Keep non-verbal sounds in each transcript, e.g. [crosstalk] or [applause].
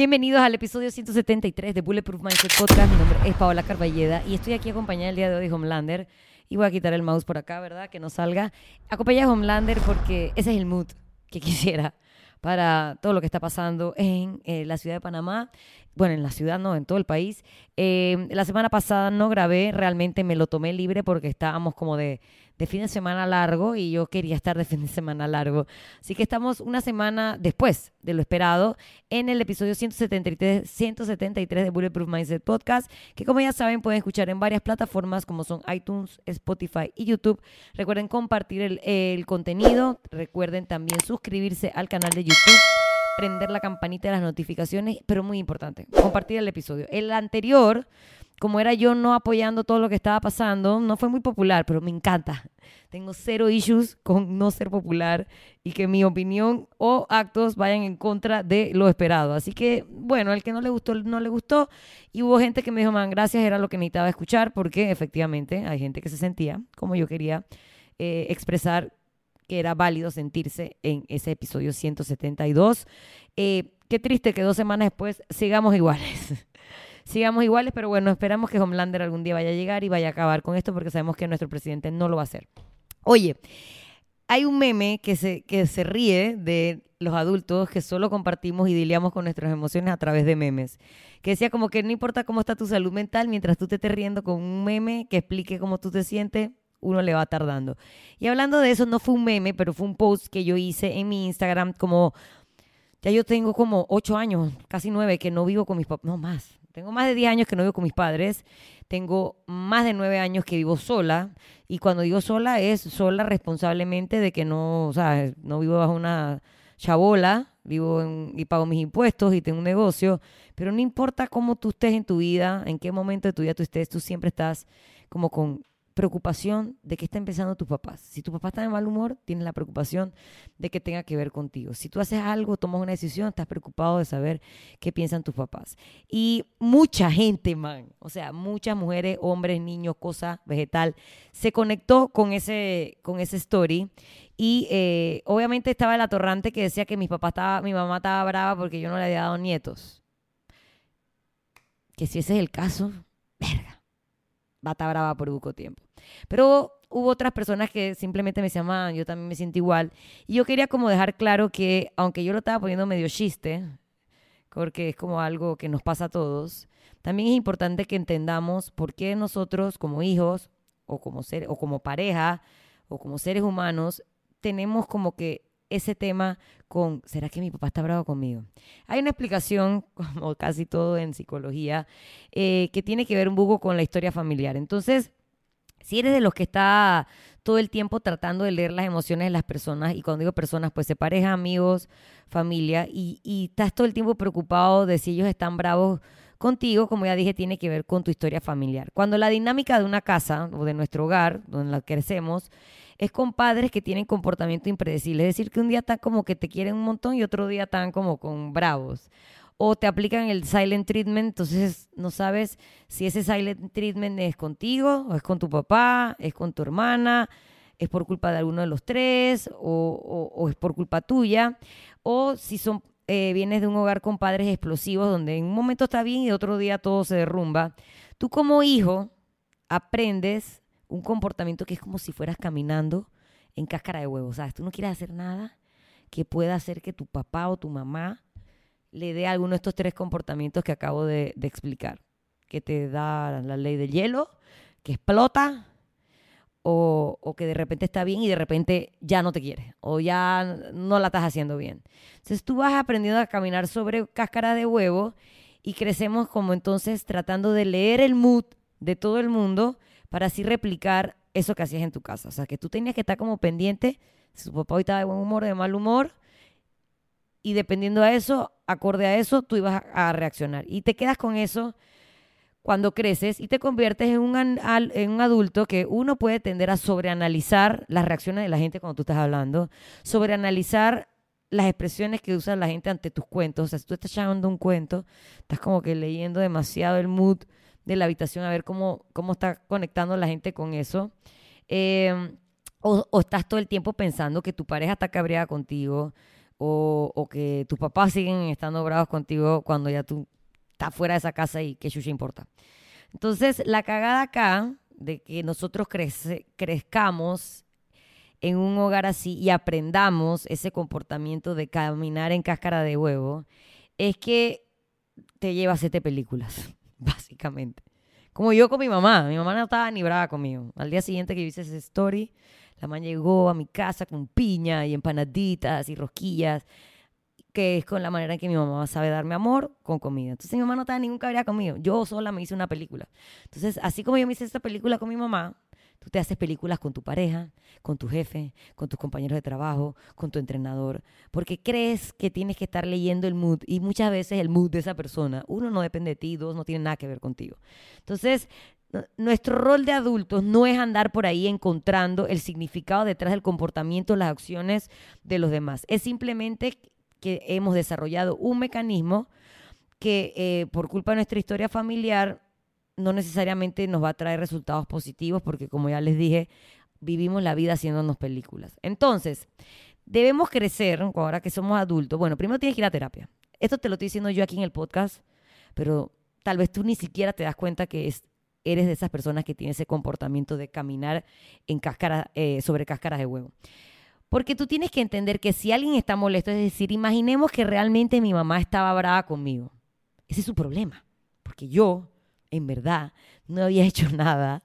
Bienvenidos al episodio 173 de Bulletproof Mindset Podcast. Mi nombre es Paola Carballeda y estoy aquí acompañada el día de hoy de Homelander. Y voy a quitar el mouse por acá, ¿verdad? Que no salga. Acompañada de Homelander porque ese es el mood que quisiera para todo lo que está pasando en eh, la ciudad de Panamá. Bueno, en la ciudad no, en todo el país. Eh, la semana pasada no grabé, realmente me lo tomé libre porque estábamos como de, de fin de semana largo y yo quería estar de fin de semana largo. Así que estamos una semana después de lo esperado en el episodio 173, 173 de Bulletproof Mindset Podcast, que como ya saben pueden escuchar en varias plataformas como son iTunes, Spotify y YouTube. Recuerden compartir el, el contenido, recuerden también suscribirse al canal de YouTube prender la campanita de las notificaciones, pero muy importante, compartir el episodio. El anterior, como era yo no apoyando todo lo que estaba pasando, no fue muy popular, pero me encanta. Tengo cero issues con no ser popular y que mi opinión o actos vayan en contra de lo esperado. Así que, bueno, el que no le gustó, no le gustó. Y hubo gente que me dijo, man, gracias, era lo que necesitaba escuchar, porque efectivamente hay gente que se sentía como yo quería eh, expresar que era válido sentirse en ese episodio 172. Eh, qué triste que dos semanas después sigamos iguales. [laughs] sigamos iguales, pero bueno, esperamos que Homelander algún día vaya a llegar y vaya a acabar con esto porque sabemos que nuestro presidente no lo va a hacer. Oye, hay un meme que se, que se ríe de los adultos que solo compartimos y dileamos con nuestras emociones a través de memes. Que decía como que no importa cómo está tu salud mental, mientras tú te estés riendo con un meme que explique cómo tú te sientes, uno le va tardando. Y hablando de eso, no fue un meme, pero fue un post que yo hice en mi Instagram como, ya yo tengo como ocho años, casi nueve, que no vivo con mis papás, no más. Tengo más de diez años que no vivo con mis padres, tengo más de nueve años que vivo sola, y cuando digo sola es sola responsablemente de que no, o sea, no vivo bajo una chabola, vivo y pago mis impuestos y tengo un negocio, pero no importa cómo tú estés en tu vida, en qué momento de tu vida tú estés, tú siempre estás como con preocupación de que está empezando tus papás. Si tu papá está de mal humor, tienes la preocupación de que tenga que ver contigo. Si tú haces algo, tomas una decisión, estás preocupado de saber qué piensan tus papás. Y mucha gente, man, o sea, muchas mujeres, hombres, niños, cosa vegetal, se conectó con ese, con ese story. Y eh, obviamente estaba el atorrante que decía que mi papá estaba, mi mamá estaba brava porque yo no le había dado nietos. Que si ese es el caso, va a estar brava por poco tiempo. Pero hubo otras personas que simplemente me decían, yo también me siento igual. Y yo quería como dejar claro que, aunque yo lo estaba poniendo medio chiste, porque es como algo que nos pasa a todos, también es importante que entendamos por qué nosotros como hijos o como, ser, o como pareja o como seres humanos tenemos como que ese tema con, ¿será que mi papá está bravo conmigo? Hay una explicación, [laughs] como casi todo en psicología, eh, que tiene que ver un poco con la historia familiar. Entonces, si eres de los que está todo el tiempo tratando de leer las emociones de las personas, y cuando digo personas, pues se pareja, amigos, familia, y, y estás todo el tiempo preocupado de si ellos están bravos contigo, como ya dije, tiene que ver con tu historia familiar. Cuando la dinámica de una casa o de nuestro hogar, donde la crecemos, es con padres que tienen comportamiento impredecible. Es decir, que un día están como que te quieren un montón y otro día están como con bravos. O te aplican el silent treatment, entonces no sabes si ese silent treatment es contigo, o es con tu papá, es con tu hermana, es por culpa de alguno de los tres, o, es por culpa tuya, o si son eh, vienes de un hogar con padres explosivos donde en un momento está bien y otro día todo se derrumba. Tú como hijo aprendes un comportamiento que es como si fueras caminando en cáscara de huevo. ¿Sabes? Tú no quieres hacer nada que pueda hacer que tu papá o tu mamá le dé alguno de estos tres comportamientos que acabo de, explicar. Que te da la ley del hielo, que explota, o, que de repente está bien y de repente ya no te quiere, o ya no la estás haciendo bien. Entonces tú vas aprendiendo a caminar sobre cáscara de huevo y crecemos como entonces tratando de leer el mood de todo el mundo para así replicar eso que hacías en tu casa. O sea, que tú tenías que estar como pendiente si su papá hoy estaba de buen humor de mal humor y dependiendo a eso, acorde a eso, tú ibas a, reaccionar. Y te quedas con eso cuando creces y te conviertes en un, adulto que uno puede tender a sobreanalizar las reacciones de la gente cuando tú estás hablando, sobreanalizar las expresiones que usa la gente ante tus cuentos. O sea, si tú estás echando un cuento, estás como que leyendo demasiado el mood de la habitación a ver cómo, cómo está conectando la gente con eso. Em, o, estás todo el tiempo pensando que tu pareja está cabreada contigo, o, o que tus papás siguen estando bravos contigo cuando ya tú estás fuera de esa casa y qué chucha importa. Entonces, la cagada acá de que nosotros crezcamos en un hogar así y aprendamos ese comportamiento de caminar en cáscara de huevo, es que te lleva a hacerte películas, [laughs] básicamente. Como yo con mi mamá. Mi mamá no estaba ni brava conmigo. Al día siguiente que yo hice esa story, la mamá llegó a mi casa con piña y empanaditas y rosquillas, que es con la manera en que mi mamá sabe darme amor con comida. Entonces mi mamá no estaba ningún cabrea conmigo. Yo sola me hice una película. Entonces, así como yo me hice esta película con mi mamá, tú te haces películas con tu pareja, con tu jefe, con tus compañeros de trabajo, con tu entrenador, porque crees que tienes que estar leyendo el mood y muchas veces el mood de esa persona, uno no depende de ti, dos no tiene nada que ver contigo. Entonces, nuestro rol de adultos no es andar por ahí encontrando el significado detrás del comportamiento, las acciones de los demás. Es simplemente que hemos desarrollado un mecanismo que eh, por culpa de nuestra historia familiar no necesariamente nos va a traer resultados positivos porque como ya les dije, vivimos la vida haciéndonos películas. Entonces, debemos crecer ahora que somos adultos. Bueno, primero tienes que ir a terapia. Esto te lo estoy diciendo yo aquí en el podcast, pero tal vez tú ni siquiera te das cuenta que es- eres de esas personas que tiene ese comportamiento de caminar en cáscara, eh, sobre cáscaras de huevo. Porque tú tienes que entender que si alguien está molesto, es decir, imaginemos que realmente mi mamá estaba brava conmigo. Ese es su problema. Porque yo, en verdad, no había [laughs] hecho nada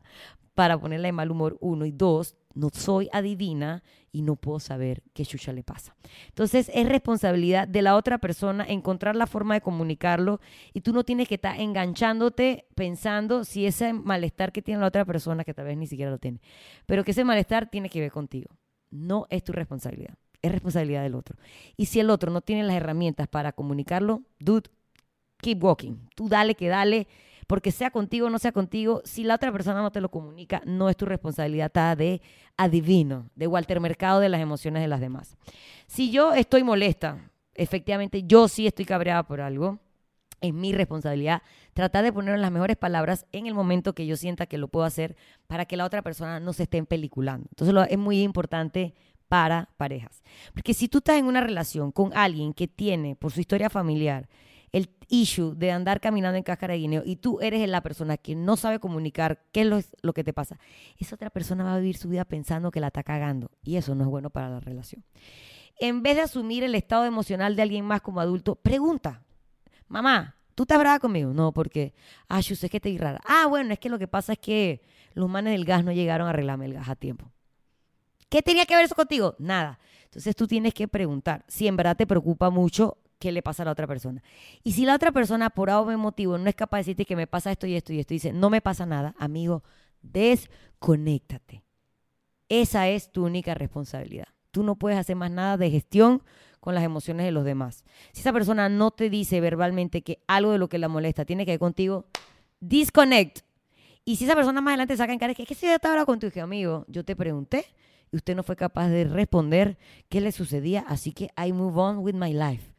para ponerla de mal humor, uno. Y dos, no soy adivina y no puedo saber qué chucha le pasa. Entonces, es responsabilidad de la otra persona encontrar la forma de comunicarlo y tú no tienes que estar enganchándote pensando si ese malestar que tiene la otra persona, que tal vez ni siquiera lo tiene, pero que ese malestar tiene que ver contigo. No es tu responsabilidad, es responsabilidad del otro. Y si el otro no tiene las herramientas para comunicarlo, dude, keep walking. Tú dale que dale, porque sea contigo o no sea contigo, si la otra persona no te lo comunica, no es tu responsabilidad, está de adivino, de Walter Mercado de las emociones de las demás. Si yo estoy molesta, efectivamente yo sí estoy cabreada por algo, es mi responsabilidad tratar de poner las mejores palabras en el momento que yo sienta que lo puedo hacer para que la otra persona no se esté peliculando. Entonces es muy importante para parejas. Porque si tú estás en una relación con alguien que tiene, por su historia familiar, el issue de andar caminando en cáscara de guineo y tú eres la persona que no sabe comunicar qué es lo, lo que te pasa, esa otra persona va a vivir su vida pensando que la está cagando y eso no es bueno para la relación. En vez de asumir el estado emocional de alguien más como adulto, pregunta, mamá, ¿tú estás brava conmigo? No, porque, ah, yo sé que te rara. Ah, bueno, es que lo que pasa es que los manes del gas no llegaron a arreglarme el gas a tiempo. ¿Qué tenía que ver eso contigo? Nada. Entonces tú tienes que preguntar si en verdad te preocupa mucho qué le pasa a la otra persona. Y si la otra persona por algún motivo no es capaz de decirte que me pasa esto y esto y esto y dice, no me pasa nada, amigo, desconéctate. Esa es tu única responsabilidad. Tú no puedes hacer más nada de gestión con las emociones de los demás. Si esa persona no te dice verbalmente que algo de lo que la molesta tiene que ver contigo, disconnect. Y si esa persona más adelante saca en cara es que si yo estaba hablando contigo, amigo, yo te pregunté y usted no fue capaz de responder qué le sucedía, así que I move on with my life.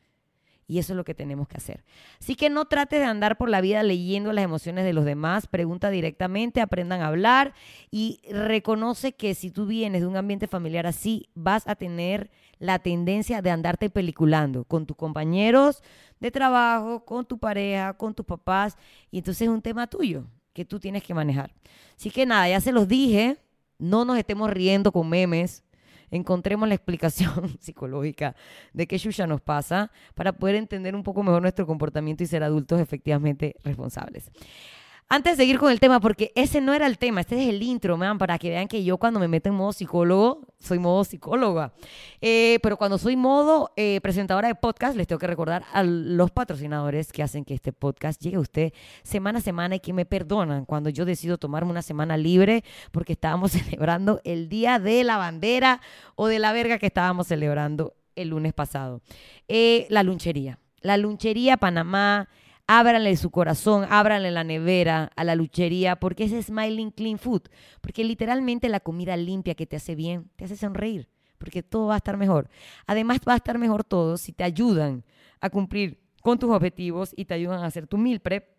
Y eso es lo que tenemos que hacer. Así que no trates de andar por la vida leyendo las emociones de los demás, pregunta directamente, aprendan a hablar y reconoce que si tú vienes de un ambiente familiar así, vas a tener la tendencia de andarte peliculando con tus compañeros de trabajo, con tu pareja, con tus papás, y entonces es un tema tuyo que tú tienes que manejar. Así que nada, ya se los dije, no nos estemos riendo con memes, encontremos la explicación [laughs] psicológica de qué Shusha nos pasa para poder entender un poco mejor nuestro comportamiento y ser adultos efectivamente responsables. Antes de seguir con el tema, porque ese no era el tema, este es el intro, man, para que vean que yo cuando me meto en modo psicólogo, soy modo psicóloga. Eh, pero cuando soy modo eh, presentadora de podcast, les tengo que recordar a los patrocinadores que hacen que este podcast llegue a usted semana a semana y que me perdonan cuando yo decido tomarme una semana libre porque estábamos [laughs] celebrando el Día de la Bandera o de la verga que estábamos celebrando el lunes pasado. Eh, la lunchería. La lunchería Panamá ábranle su corazón, ábranle la nevera a la luchería, porque es Smiling Clean Food, porque literalmente la comida limpia que te hace bien, te hace sonreír, porque todo va a estar mejor. Además va a estar mejor todo si te ayudan a cumplir con tus objetivos y te ayudan a hacer tu meal prep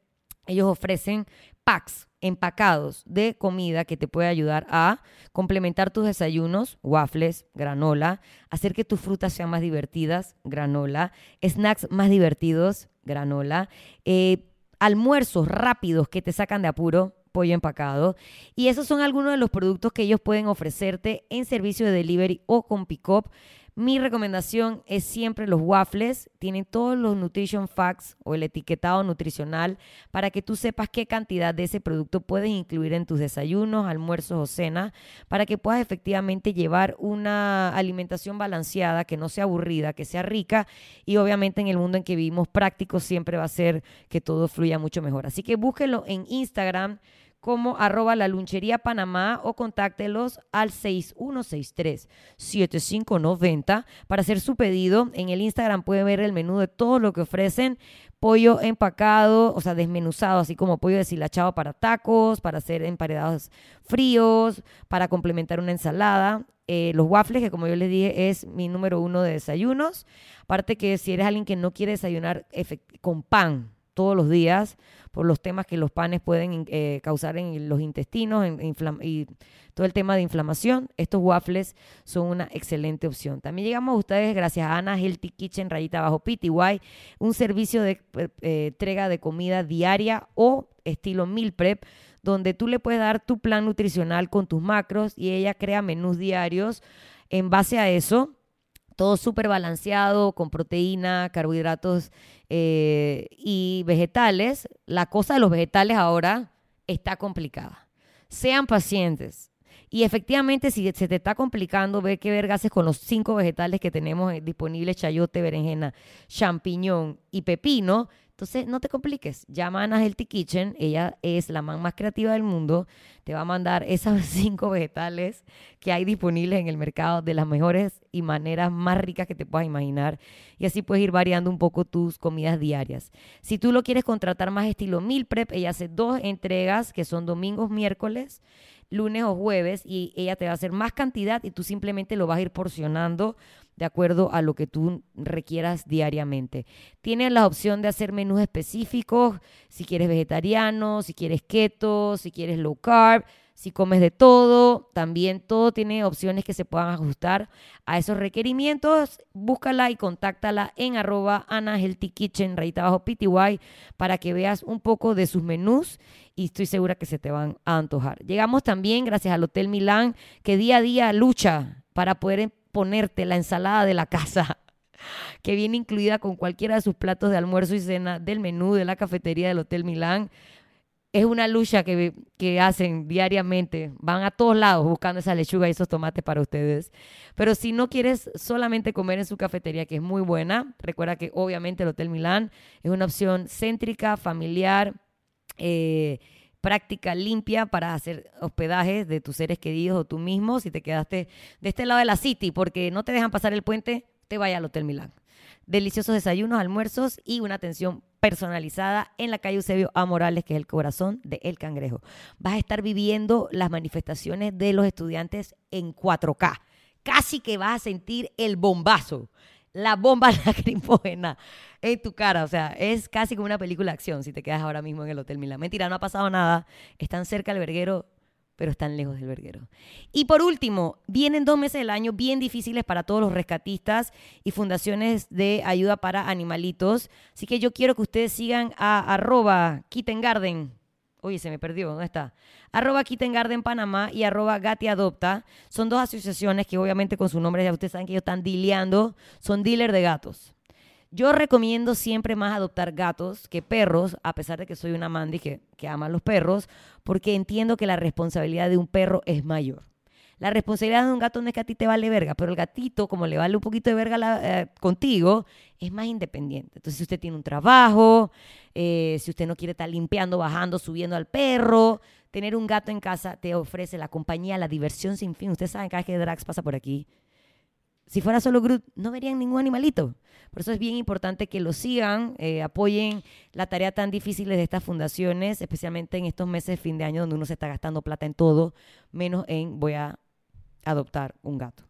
ellos ofrecen packs empacados de comida que te puede ayudar a complementar tus desayunos, waffles, granola, hacer que tus frutas sean más divertidas, granola, snacks más divertidos, granola, eh, almuerzos rápidos que te sacan de apuro, pollo empacado. Y esos son algunos de los productos que ellos pueden ofrecerte en servicio de delivery o con pick-up. Mi recomendación es siempre los waffles. Tienen todos los nutrition facts o el etiquetado nutricional para que tú sepas qué cantidad de ese producto puedes incluir en tus desayunos, almuerzos o cena para que puedas efectivamente llevar una alimentación balanceada, que no sea aburrida, que sea rica y obviamente en el mundo en que vivimos práctico siempre va a ser que todo fluya mucho mejor. Así que búsquelo en Instagram como arroba la lunchería Panamá o contáctelos al 6163-7590 para hacer su pedido. En el Instagram puede ver el menú de todo lo que ofrecen. Pollo empacado, o sea, desmenuzado, así como pollo deshilachado para tacos, para hacer emparedados fríos, para complementar una ensalada. Eh, los waffles, que como yo les dije, es mi número uno de desayunos. Aparte que si eres alguien que no quiere desayunar con pan, todos los días por los temas que los panes pueden eh, causar en los intestinos y todo el tema de inflamación. Estos waffles son una excelente opción. También llegamos a ustedes gracias a Ana Healthy Kitchen Rayita Bajo PTY, un servicio de eh, entrega de comida diaria o estilo meal prep donde tú le puedes dar tu plan nutricional con tus macros y ella crea menús diarios en base a eso todo súper balanceado, con proteína, carbohidratos eh, y vegetales. La cosa de los vegetales ahora está complicada. Sean pacientes. Y efectivamente, si se te está complicando, ve qué vergas con los cinco vegetales que tenemos eh, disponibles, chayote, berenjena, champiñón y pepino, entonces, no te compliques. Llama a Ana Healthy Kitchen. Ella es la man más creativa del mundo. Te va a mandar esas [laughs] cinco vegetales que hay disponibles en el mercado de las mejores y maneras más ricas que te puedas imaginar. Y así puedes ir variando un poco tus comidas diarias. Si tú lo quieres contratar más estilo meal prep, ella hace dos entregas que son domingos, miércoles lunes o jueves y ella te va a hacer más cantidad y tú simplemente lo vas a ir porcionando de acuerdo a lo que tú requieras diariamente. Tienes la opción de hacer menús específicos, si quieres vegetariano, si quieres keto, si quieres low carb, si comes de todo, también todo tiene opciones que se puedan ajustar a esos requerimientos. Búscala y contáctala en arroba Ana Healthy Kitchen, rayita abajo PTY, para que veas un poco de sus menús y estoy segura que se te van a antojar. Llegamos también gracias al Hotel Milán, que día a día lucha para poder ponerte la ensalada de la casa [laughs] que viene incluida con cualquiera de sus platos de almuerzo y cena del menú de la cafetería del Hotel Milán es una lucha que, que, hacen diariamente. Van a todos lados buscando esa lechuga y esos tomates para ustedes. Pero si no quieres solamente comer en su cafetería, que es muy buena, recuerda que obviamente el Hotel Milán es una opción céntrica, familiar, eh, práctica, limpia para hacer hospedaje de tus seres queridos o tú mismo. Si te quedaste de este lado de la City porque no te dejan pasar el puente, te vaya al Hotel Milán. Deliciosos desayunos, almuerzos y una atención personalizada en la calle Eusebio A. Morales, que es el corazón de El Cangrejo. Vas a estar viviendo las manifestaciones de los estudiantes en 4K. Casi que vas a sentir el bombazo, la bomba [laughs] lacrimógena en tu cara. O sea, es casi como una película de acción si te quedas ahora mismo en el Hotel Milán. Mentira, no ha pasado nada. Están cerca del verguero pero están lejos del verguero. Y por último, vienen dos meses del año bien difíciles para todos los rescatistas y fundaciones de ayuda para animalitos. Así que yo quiero que ustedes sigan a arroba Garden. Oye, se me perdió, ¿dónde está? Arroba Garden Panamá y arroba Gati Adopta. Son dos asociaciones que obviamente con su nombre ya ustedes saben que ellos están dileando. Son dealer de gatos. Yo recomiendo siempre más adoptar gatos que perros, a pesar de que soy una Mandy que, que ama a los perros, porque entiendo que la responsabilidad de un perro es mayor. La responsabilidad de un gato no es que a ti te vale verga, pero el gatito, como le vale un poquito de verga eh, contigo, es más independiente. Entonces, si usted tiene un trabajo, eh, si usted no quiere estar limpiando, bajando, subiendo al perro, tener un gato en casa te ofrece la compañía, la diversión sin fin. Ustedes saben, cada vez que Drax pasa por aquí, si fuera solo Groot, no verían ningún animalito. Por eso es bien importante que lo sigan, eh, apoyen la tarea tan difícil de estas fundaciones, especialmente en estos meses de fin de año donde uno se está gastando plata en todo, menos en voy a adoptar un gato.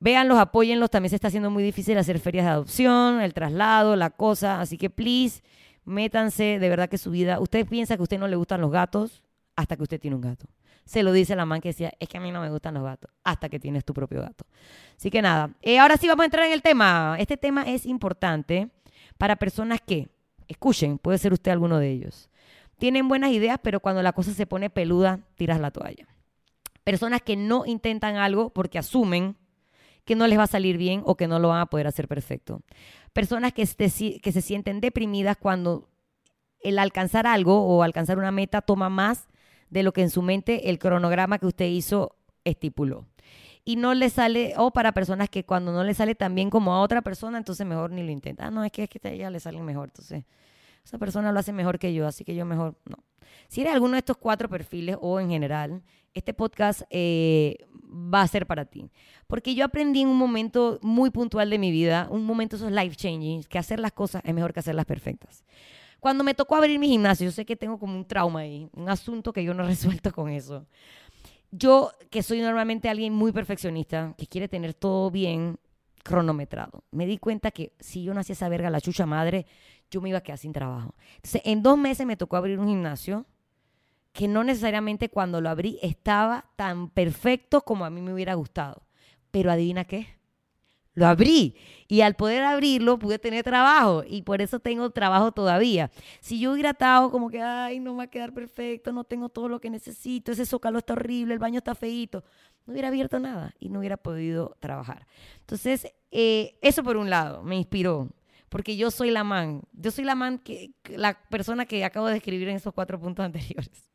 Véanlos, apóyenlos. También se está haciendo muy difícil hacer ferias de adopción, el traslado, la cosa. Así que, please, métanse, de verdad que su vida, usted piensa que a usted no le gustan los gatos hasta que usted tiene un gato. Se lo dice la man que decía, es que a mí no me gustan los gatos, hasta que tienes tu propio gato. Así que nada, eh, ahora sí vamos a entrar en el tema. Este tema es importante para personas que, escuchen, puede ser usted alguno de ellos. Tienen buenas ideas, pero cuando la cosa se pone peluda, tiras la toalla. Personas que no intentan algo porque asumen que no les va a salir bien o que no lo van a poder hacer perfecto. Personas que, se sienten deprimidas cuando el alcanzar algo o alcanzar una meta toma más de lo que en su mente el cronograma que usted hizo estipuló. Y no le sale, o para personas que cuando no le sale tan bien como a otra persona, entonces mejor ni lo intenta. Ah, no, es que, es que a ella le sale mejor, entonces esa persona lo hace mejor que yo, así que yo mejor no. Si eres alguno de estos cuatro perfiles o en general, este podcast eh, va a ser para ti. Porque yo aprendí en un momento muy puntual de mi vida, un momento esos life changing, que hacer las cosas es mejor que hacerlas perfectas. Cuando me tocó abrir mi gimnasio, yo sé que tengo como un trauma ahí, un asunto que yo no [laughs] he resuelto con eso. Yo, que soy normalmente alguien muy perfeccionista, que quiere tener todo bien cronometrado, me di cuenta que si yo no hacía esa verga, la chucha madre, yo me iba a quedar sin trabajo. Entonces, en dos meses me tocó abrir un gimnasio que no necesariamente cuando lo abrí estaba tan perfecto como a mí me hubiera gustado. Pero adivina qué, lo abrí y al poder abrirlo pude tener trabajo y por eso tengo trabajo todavía. Si yo hubiera estado como que, ay, no va a quedar perfecto, no tengo todo lo que necesito, ese zócalo está horrible, el baño está feito, no hubiera abierto nada y no hubiera podido trabajar. Entonces, eh, eso por un lado me inspiró, porque yo soy la man, yo soy la man que la persona que acabo de escribir en esos cuatro puntos [laughs] anteriores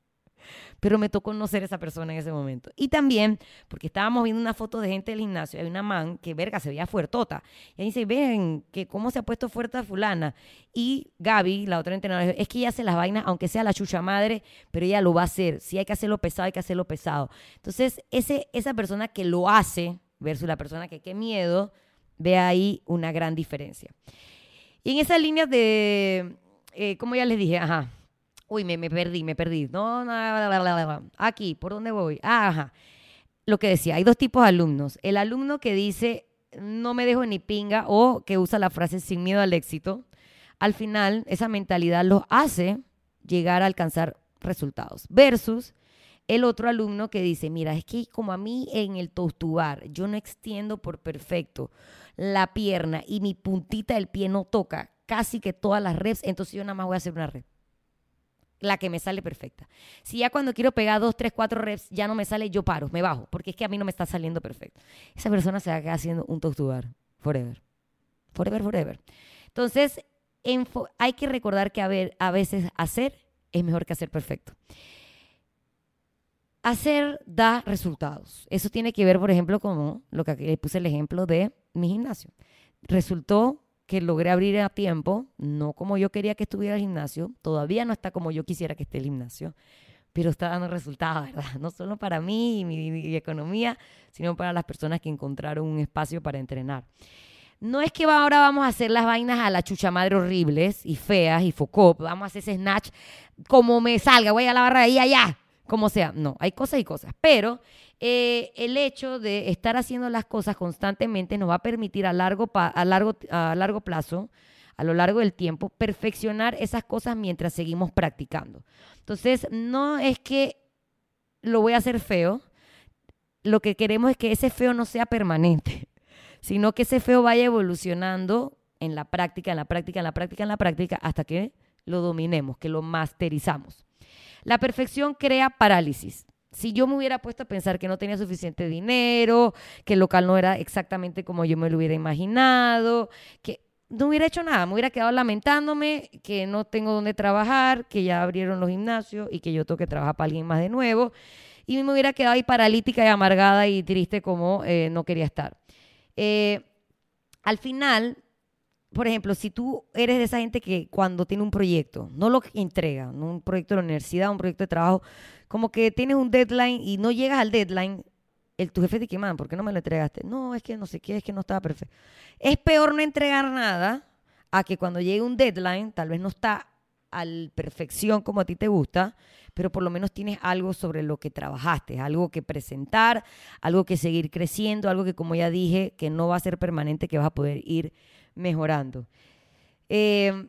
pero me tocó no ser esa persona en ese momento. Y también porque estábamos viendo una foto de gente del gimnasio, hay una man que, verga, se veía fuertota. Y ahí dice, ven, que cómo se ha puesto fuerte a fulana. Y Gaby, la otra entrenadora, es que ella hace las vainas, aunque sea la chucha madre, pero ella lo va a hacer. Si hay que hacerlo pesado, hay que hacerlo pesado. Entonces, ese, esa persona que lo hace versus la persona que qué miedo, ve ahí una gran diferencia. Y en esas líneas de, eh, como ya les dije, ajá, Uy, me, me perdí, me perdí. No, no, aquí, ¿por dónde voy? Ah, ajá. Lo que decía, hay dos tipos de alumnos. El alumno que dice, no me dejo ni pinga, o que usa la frase sin miedo al éxito. Al final, esa mentalidad los hace llegar a alcanzar resultados. Versus el otro alumno que dice, mira, es que como a mí en el tostubar, yo no extiendo por perfecto la pierna y mi puntita del pie no toca casi que todas las reps, entonces yo nada más voy a hacer una rep la que me sale perfecta. Si ya cuando quiero pegar dos, tres, cuatro reps ya no me sale, yo paro, me bajo, porque es que a mí no me está saliendo perfecto. Esa persona se va a quedar haciendo un tostubar forever. Forever, forever. Entonces, hay que recordar que a, veces hacer es mejor que hacer perfecto. Hacer da resultados. Eso tiene que ver, por ejemplo, con lo que le puse el ejemplo de mi gimnasio. Resultó que logré abrir a tiempo, no como yo quería que estuviera el gimnasio, todavía no está como yo quisiera que esté el gimnasio, pero está dando resultados, ¿verdad? [laughs] No solo para mí y mi, economía, sino para las personas que encontraron un espacio para entrenar. No es que ahora vamos a hacer las vainas a la chucha madre horribles y feas y focop, vamos a hacer ese snatch como me salga, voy a la barra ahí allá, como sea. No, hay cosas y cosas, pero eh, el hecho de estar haciendo las cosas constantemente nos va a permitir a largo, a, largo, a largo plazo, a lo largo del tiempo, perfeccionar esas cosas mientras seguimos practicando. Entonces, no es que lo voy a hacer feo, lo que queremos es que ese feo no sea permanente, [laughs] sino que ese feo vaya evolucionando en la práctica, en la práctica, en la práctica, en la práctica, hasta que lo dominemos, que lo masterizamos. La perfección crea parálisis si yo me hubiera puesto a pensar que no tenía suficiente dinero, que el local no era exactamente como yo me lo hubiera imaginado, que no hubiera hecho nada, me hubiera quedado lamentándome que no tengo dónde trabajar, que ya abrieron los gimnasios y que yo tengo que trabajar para alguien más de nuevo. Y me hubiera quedado ahí paralítica y amargada y triste como eh, no quería estar. Eh, al final, por ejemplo, si tú eres de esa gente que cuando tiene un proyecto, no lo entrega, un proyecto de la universidad, un proyecto de trabajo, como que tienes un deadline y no llegas al deadline, el, tu jefe te man, ¿por qué no me lo entregaste? No, es que no sé qué, es que no estaba perfecto. Es peor no entregar nada a que cuando llegue un deadline, tal vez no está a la perfección como a ti te gusta, pero por lo menos tienes algo sobre lo que trabajaste, algo que presentar, algo que seguir creciendo, algo que como ya dije, que no va a ser permanente, que vas a poder ir mejorando. Eh,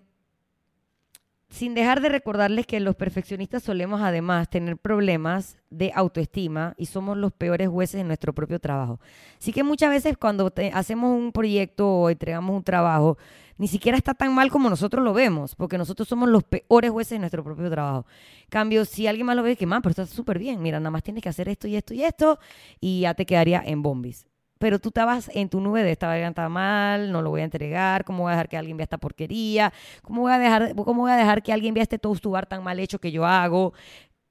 sin dejar de recordarles que los perfeccionistas solemos además tener problemas de autoestima y somos los peores jueces en nuestro propio trabajo. Así que muchas veces cuando hacemos un proyecto o entregamos un trabajo, ni siquiera está tan mal como nosotros lo vemos, porque nosotros somos los peores jueces en nuestro propio trabajo. Cambio, si alguien más lo ve, que man, pero está súper bien, mira, nada más tienes que hacer esto y esto y esto, y ya te quedaría en bombis pero tú estabas en tu nube de esta garganta mal, no lo voy a entregar, ¿cómo voy a dejar que alguien vea esta porquería? ¿Cómo voy a dejar, cómo voy a dejar que alguien vea este toast to bar tan mal hecho que yo hago?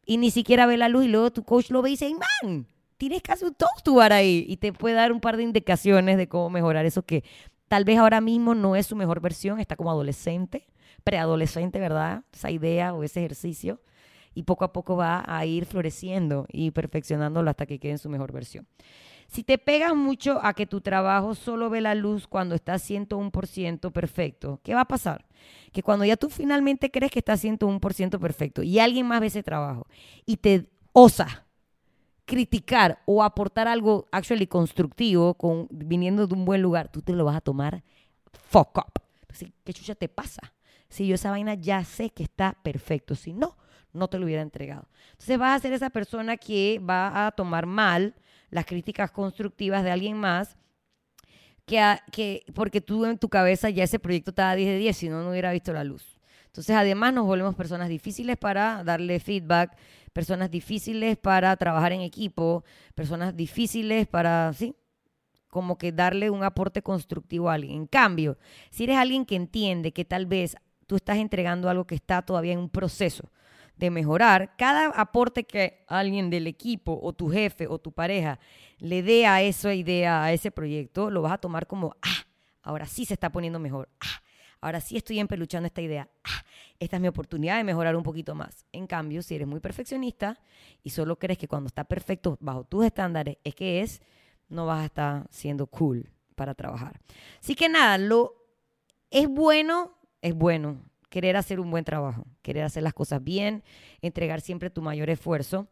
Y ni siquiera ve la luz y luego tu coach lo ve y dice, man, tienes casi un toast to bar ahí y te puede dar un par de indicaciones de cómo mejorar eso que tal vez ahora mismo no es su mejor versión, está como adolescente, preadolescente, ¿verdad? Esa idea o ese ejercicio y poco a poco va a ir floreciendo y perfeccionándolo hasta que quede en su mejor versión. Si te pegas mucho a que tu trabajo solo ve la luz cuando está 101% perfecto, ¿qué va a pasar? Que cuando ya tú finalmente crees que está 101% perfecto y alguien más ve ese trabajo y te osa criticar o aportar algo actually constructivo con, viniendo de un buen lugar, tú te lo vas a tomar fuck up. ¿Qué chucha te pasa? Si yo esa vaina ya sé que está perfecto, si no, no te lo hubiera entregado. Entonces vas a ser esa persona que va a tomar mal las críticas constructivas de alguien más, que, que porque tú en tu cabeza ya ese proyecto estaba 10 de 10, si no, no hubiera visto la luz. Entonces, además, nos volvemos personas difíciles para darle feedback, personas difíciles para trabajar en equipo, personas difíciles para, sí, como que darle un aporte constructivo a alguien. En cambio, si eres alguien que entiende que tal vez tú estás entregando algo que está todavía en un proceso, de mejorar, cada aporte que alguien del equipo o tu jefe o tu pareja le dé a esa idea, a ese proyecto, lo vas a tomar como, ah, ahora sí se está poniendo mejor, ah, ahora sí estoy empeluchando esta idea, ah, esta es mi oportunidad de mejorar un poquito más. En cambio, si eres muy perfeccionista y solo crees que cuando está perfecto bajo tus estándares es que es, no vas a estar siendo cool para trabajar. Así que nada, lo es bueno, es bueno querer hacer un buen trabajo, querer hacer las cosas bien, entregar siempre tu mayor esfuerzo.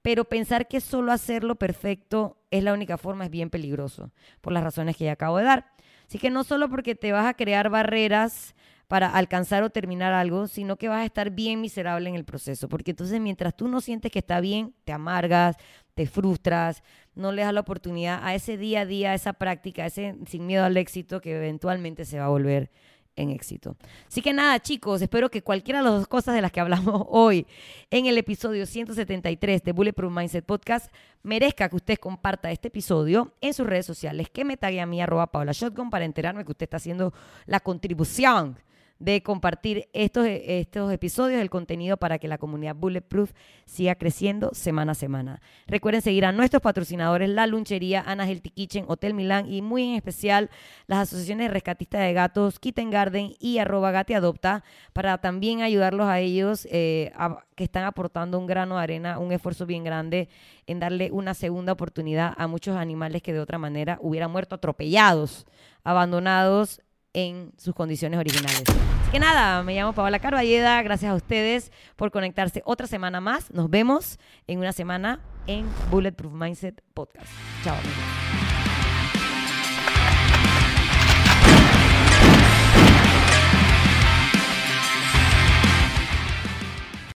Pero pensar que solo hacerlo perfecto es la única forma es bien peligroso, por las razones que ya acabo de dar. Así que no solo porque te vas a crear barreras para alcanzar o terminar algo, sino que vas a estar bien miserable en el proceso, porque entonces mientras tú no sientes que está bien, te amargas, te frustras, no le das la oportunidad a ese día a día, a esa práctica, ese sin miedo al éxito que eventualmente se va a volver en éxito. Así que nada, chicos, espero que cualquiera de las dos cosas de las que hablamos [laughs] hoy en el episodio 173 de Bulletproof Mindset Podcast merezca que usted comparta este episodio en sus redes sociales, que me tague a mí arroba Paula Shotgun para enterarme que usted está haciendo la contribución de compartir estos, estos episodios, el contenido para que la comunidad Bulletproof siga creciendo semana a semana. Recuerden seguir a nuestros patrocinadores, La Lunchería, Ana Healthy Kitchen, Hotel Milán y muy en especial las asociaciones rescatistas de gatos, Kitten Garden y arroba Gate Adopta para también ayudarlos a ellos eh, que están aportando un grano de arena, un esfuerzo bien grande en darle una segunda oportunidad a muchos animales que de otra manera hubieran muerto atropellados, abandonados en sus condiciones originales. Así que nada, me llamo Paola Carballeda, gracias a ustedes por conectarse otra semana más. Nos vemos en una semana en Bulletproof Mindset Podcast. Chao.